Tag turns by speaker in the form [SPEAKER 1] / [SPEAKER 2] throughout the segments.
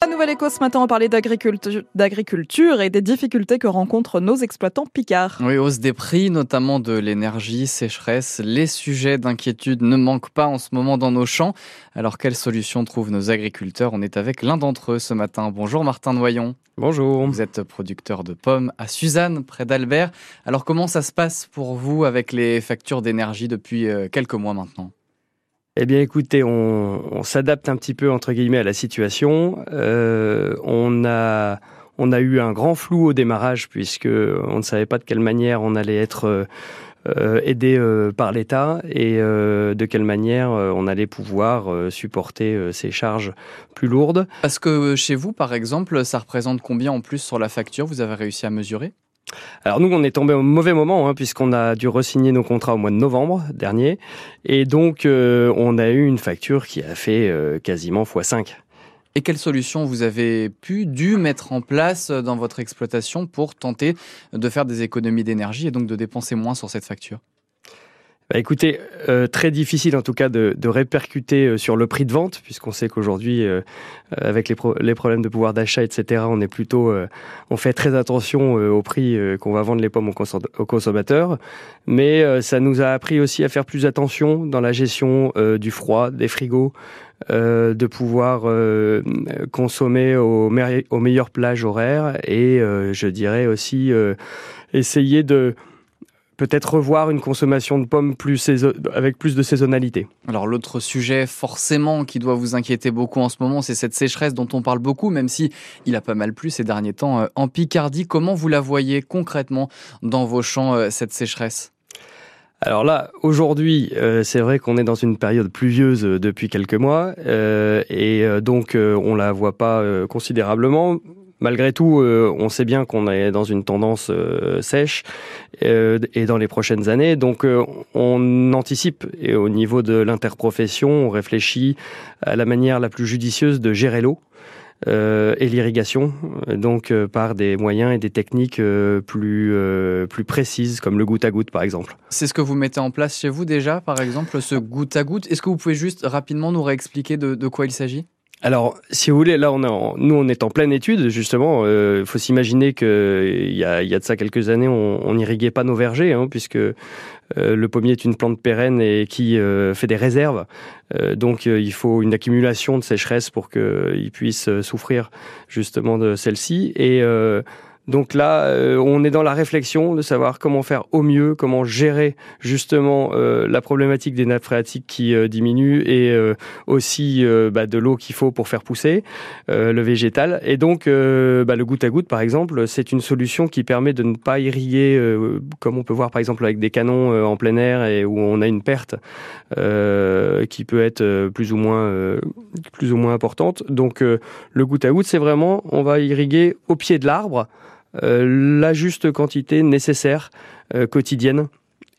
[SPEAKER 1] La Nouvelle Éco ce matin, on parlait d'agriculture et des difficultés que rencontrent nos exploitants picards.
[SPEAKER 2] Oui, hausse des prix, notamment de l'énergie, sécheresse. Les sujets d'inquiétude ne manquent pas en ce moment dans nos champs. Alors, quelles solutions trouvent nos agriculteurs? On est avec l'un d'entre eux ce matin. Bonjour Martin Noyon.
[SPEAKER 3] Bonjour.
[SPEAKER 2] Vous êtes producteur de pommes à Suzanne, près d'Albert. Alors, comment ça se passe pour vous avec les factures d'énergie depuis euh, quelques mois maintenant?
[SPEAKER 3] Eh bien, écoutez, on, s'adapte un petit peu entre guillemets à la situation. Euh, on a on a eu un grand flou au démarrage puisque on ne savait pas de quelle manière on allait être euh, aidé euh, par l'État et de quelle manière on allait pouvoir supporter ces charges plus lourdes.
[SPEAKER 2] Parce que chez vous, par exemple, ça représente combien en plus sur la facture? Vous avez réussi à mesurer?
[SPEAKER 3] Alors nous, on est tombé au mauvais moment hein, puisqu'on a dû resigner nos contrats au mois de novembre dernier et donc euh, on a eu une facture qui a fait euh, quasiment x5.
[SPEAKER 2] Et quelles solutions vous avez pu, dû mettre en place dans votre exploitation pour tenter de faire des économies d'énergie et donc de dépenser moins sur cette facture?
[SPEAKER 3] Bah écoutez, euh, très difficile en tout cas de, de, répercuter euh, sur le prix de vente, puisqu'on sait qu'aujourd'hui, euh, avec les, les, problèmes de pouvoir d'achat, etc., on est plutôt, on fait très attention au prix qu'on va vendre les pommes aux, consommateurs. Mais ça nous a appris aussi à faire plus attention dans la gestion du froid, des frigos, de pouvoir consommer au, au meilleur plage horaire et je dirais aussi essayer de peut-être revoir une consommation de pommes plus avec plus de saisonnalité.
[SPEAKER 2] Alors l'autre sujet forcément qui doit vous inquiéter beaucoup en ce moment, c'est cette sécheresse dont on parle beaucoup, même si il a pas mal plu ces derniers temps euh, en Picardie. Comment vous la voyez concrètement dans vos champs, euh, cette sécheresse?
[SPEAKER 3] Alors là, aujourd'hui, euh, c'est vrai qu'on est dans une période pluvieuse depuis quelques mois, et donc on la voit pas considérablement. Malgré tout, euh, on sait bien qu'on est dans une tendance euh, sèche euh, et dans les prochaines années. Donc, on anticipe et au niveau de l'interprofession, on réfléchit à la manière la plus judicieuse de gérer l'eau. et l'irrigation, donc par des moyens et des techniques plus, plus précises, comme le goutte à goutte par exemple.
[SPEAKER 2] C'est ce que vous mettez en place chez vous déjà, par exemple, ce goutte à goutte. Est-ce que vous pouvez juste rapidement nous réexpliquer de, de quoi il s'agit?
[SPEAKER 3] Alors, si vous voulez, là, on est nous, on est en pleine étude, justement. Il euh, faut s'imaginer qu'il y a, y a de ça quelques années, on n'irriguait pas nos vergers, hein, puisque euh, le pommier est une plante pérenne et qui euh, fait des réserves. donc, il faut une accumulation de sécheresse pour qu'il puisse souffrir, justement, de celle-ci. Et donc là, euh, on est dans la réflexion de savoir comment faire au mieux, comment gérer justement euh, la problématique des nappes phréatiques qui euh, diminuent et aussi bah, de l'eau qu'il faut pour faire pousser le végétal. Et donc, bah, le goutte à goutte, par exemple, c'est une solution qui permet de ne pas irriguer, comme on peut voir par exemple avec des canons en plein air et où on a une perte qui peut être plus ou moins plus ou moins importante. Donc, le goutte à goutte, c'est vraiment, on va irriguer au pied de l'arbre. Euh, la juste quantité nécessaire euh, quotidienne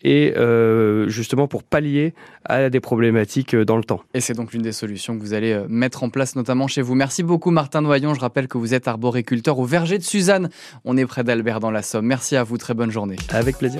[SPEAKER 3] et euh, justement pour pallier à des problématiques dans le temps.
[SPEAKER 2] Et c'est donc l'une des solutions que vous allez mettre en place notamment chez vous. Merci beaucoup Martin Noyon. Je rappelle que vous êtes arboriculteur au verger de Suzanne. On est près d'Albert dans la Somme. Merci à vous. Très bonne journée.
[SPEAKER 3] Avec plaisir.